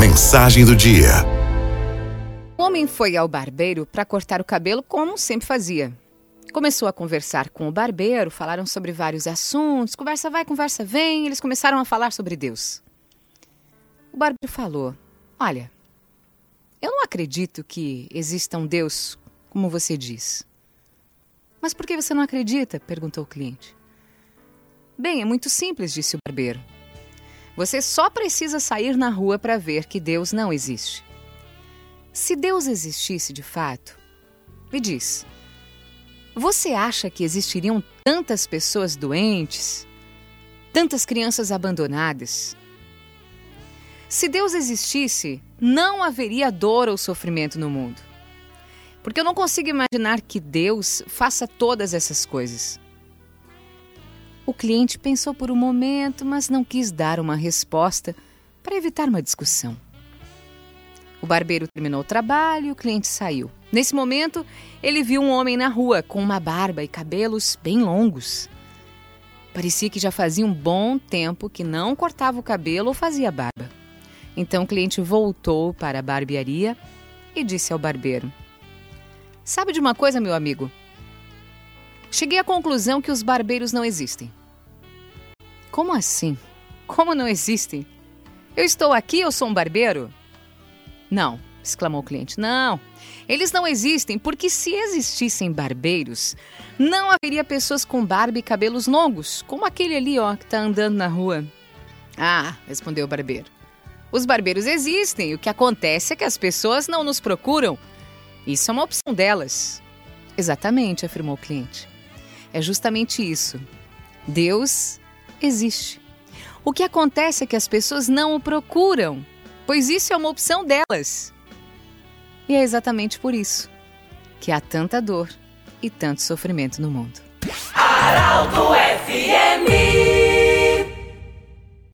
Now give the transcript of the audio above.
mensagem do dia. O homem foi ao barbeiro para cortar o cabelo como sempre fazia. Começou a conversar com o barbeiro, falaram sobre vários assuntos, conversa vai, conversa vem, eles começaram a falar sobre Deus. O barbeiro falou: Olha, eu não acredito que exista um Deus como você diz. Mas por que você não acredita? perguntou o cliente. Bem, é muito simples, disse o barbeiro. Você só precisa sair na rua para ver que Deus não existe. Se Deus existisse de fato, me diz, você acha que existiriam tantas pessoas doentes, tantas crianças abandonadas? Se Deus existisse, não haveria dor ou sofrimento no mundo. Porque eu não consigo imaginar que Deus faça todas essas coisas. O cliente pensou por um momento, mas não quis dar uma resposta para evitar uma discussão. O barbeiro terminou o trabalho e o cliente saiu. Nesse momento, ele viu um homem na rua com uma barba e cabelos bem longos. Parecia que já fazia um bom tempo que não cortava o cabelo ou fazia barba. Então o cliente voltou para a barbearia e disse ao barbeiro: Sabe de uma coisa, meu amigo? Cheguei à conclusão que os barbeiros não existem. Como assim? Como não existem? Eu estou aqui, eu sou um barbeiro? Não, exclamou o cliente. Não, eles não existem porque se existissem barbeiros, não haveria pessoas com barba e cabelos longos, como aquele ali, ó, que está andando na rua. Ah, respondeu o barbeiro. Os barbeiros existem, o que acontece é que as pessoas não nos procuram. Isso é uma opção delas. Exatamente, afirmou o cliente. É justamente isso. Deus existe. O que acontece é que as pessoas não o procuram pois isso é uma opção delas. E é exatamente por isso que há tanta dor e tanto sofrimento no mundo. Araldo